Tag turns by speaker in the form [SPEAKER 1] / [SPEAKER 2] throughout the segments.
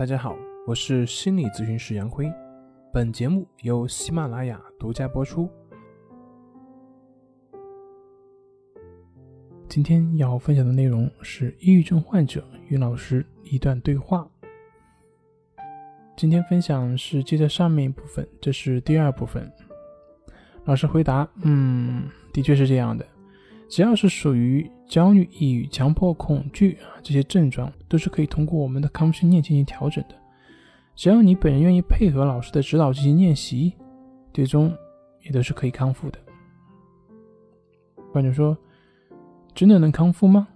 [SPEAKER 1] 大家好，我是心理咨询师杨辉，本节目由喜马拉雅独家播出。今天要分享的内容是抑郁症患者与老师一段对话。今天分享是接着上面一部分，这是第二部分。老师回答：“嗯，的确是这样的。只要是属于焦虑、抑郁、强迫、恐惧啊这些症状，都是可以通过我们的康复训练进行调整的。只要你本人愿意配合老师的指导进行练习，最终也都是可以康复的。”患者说：“真的能康复吗？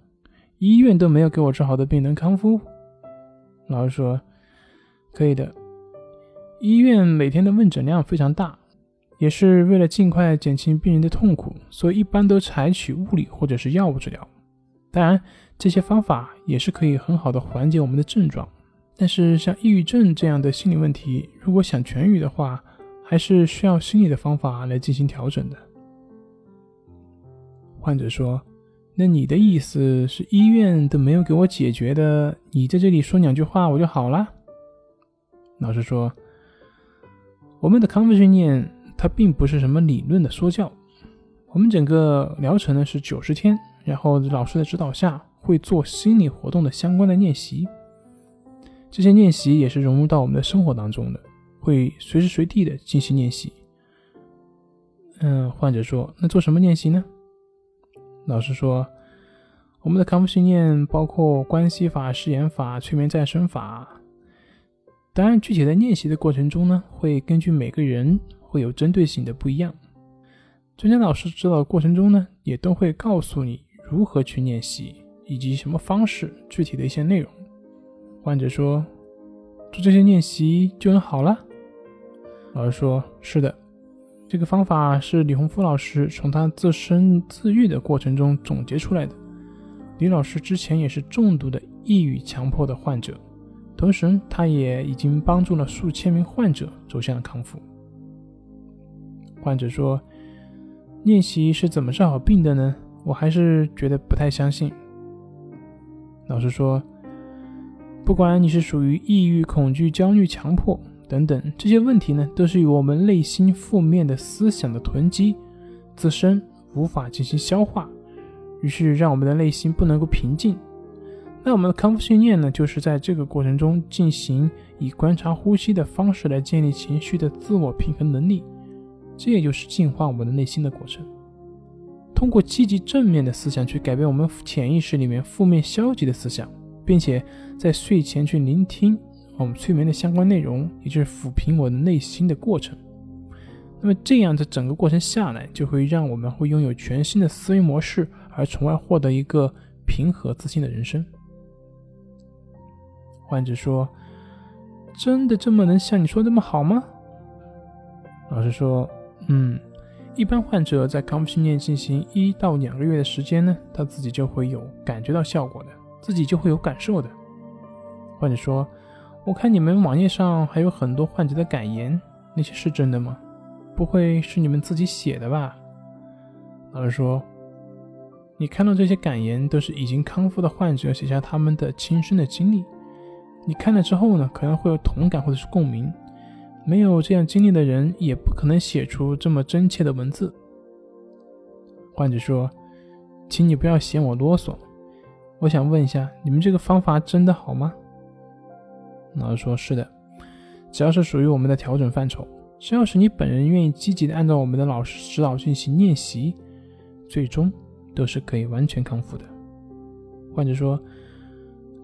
[SPEAKER 1] 医院都没有给我治好的病能康复？”老师说：“可以的。医院每天的问诊量非常大。”也是为了尽快减轻病人的痛苦，所以一般都采取物理或者是药物治疗。当然，这些方法也是可以很好的缓解我们的症状。但是，像抑郁症这样的心理问题，如果想痊愈的话，还是需要心理的方法来进行调整的。患者说：“那你的意思是医院都没有给我解决的？你在这里说两句话我就好了？”老师说：“我们的康复训练。”它并不是什么理论的说教，我们整个疗程呢是九十天，然后老师的指导下会做心理活动的相关的练习，这些练习也是融入到我们的生活当中的，会随时随地的进行练习。嗯，患者说，那做什么练习呢？老师说，我们的康复训练包括关系法、誓言法、催眠再生法，当然具体在练习的过程中呢，会根据每个人。会有针对性的不一样。专家老师指导过程中呢，也都会告诉你如何去练习，以及什么方式，具体的一些内容。患者说：“做这些练习就能好了？”老师说：“是的，这个方法是李洪福老师从他自身自愈的过程中总结出来的。李老师之前也是重度的抑郁强迫的患者，同时他也已经帮助了数千名患者走向了康复。”患者说：“练习是怎么治好病的呢？我还是觉得不太相信。”老师说：“不管你是属于抑郁、恐惧、焦虑、强迫等等这些问题呢，都是由我们内心负面的思想的囤积，自身无法进行消化，于是让我们的内心不能够平静。那我们的康复训练呢，就是在这个过程中进行以观察呼吸的方式来建立情绪的自我平衡能力。”这也就是净化我们的内心的过程，通过积极正面的思想去改变我们潜意识里面负面消极的思想，并且在睡前去聆听我们催眠的相关内容，也就是抚平我的内心的过程。那么这样的整个过程下来，就会让我们会拥有全新的思维模式，而从而获得一个平和自信的人生。患者说：“真的这么能像你说这么好吗？”老师说。嗯，一般患者在康复训练进行一到两个月的时间呢，他自己就会有感觉到效果的，自己就会有感受的。患者说：“我看你们网页上还有很多患者的感言，那些是真的吗？不会是你们自己写的吧？”老师说：“你看到这些感言都是已经康复的患者写下他们的亲身的经历，你看了之后呢，可能会有同感或者是共鸣。”没有这样经历的人，也不可能写出这么真切的文字。患者说：“请你不要嫌我啰嗦，我想问一下，你们这个方法真的好吗？”老师说：“是的，只要是属于我们的调整范畴，只要是你本人愿意积极的按照我们的老师指导进行练习，最终都是可以完全康复的。”患者说：“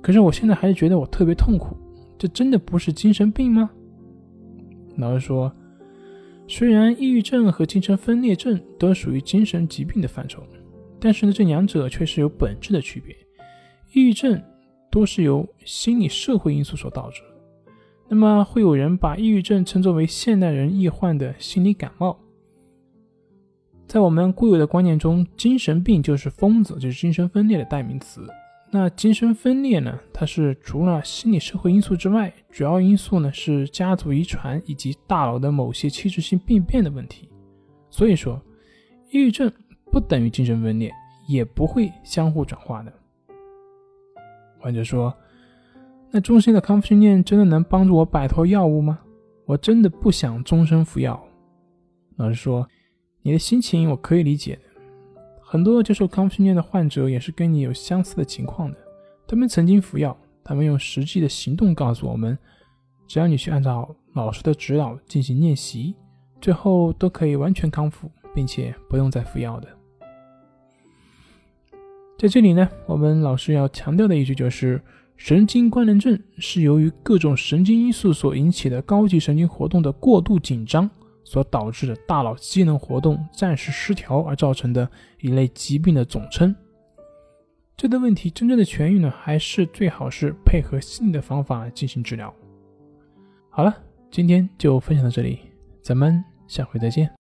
[SPEAKER 1] 可是我现在还是觉得我特别痛苦，这真的不是精神病吗？”老师说，虽然抑郁症和精神分裂症都属于精神疾病的范畴，但是呢，这两者却是有本质的区别。抑郁症多是由心理社会因素所导致，那么会有人把抑郁症称作为现代人易患的心理感冒。在我们固有的观念中，精神病就是疯子，就是精神分裂的代名词。那精神分裂呢？它是除了心理社会因素之外，主要因素呢是家族遗传以及大脑的某些器质性病变的问题。所以说，抑郁症不等于精神分裂，也不会相互转化的。患者说：“那终身的康复训练真的能帮助我摆脱药物吗？我真的不想终身服药。老师说，你的心情我可以理解的。很多接受康复训练的患者也是跟你有相似的情况的。他们曾经服药，他们用实际的行动告诉我们，只要你去按照老师的指导进行练习，最后都可以完全康复，并且不用再服药的。在这里呢，我们老师要强调的一句就是，神经官能症是由于各种神经因素所引起的高级神经活动的过度紧张所导致的大脑机能活动暂时失调而造成的一类疾病的总称。这个问题真正的痊愈呢，还是最好是配合心理的方法进行治疗。好了，今天就分享到这里，咱们下回再见。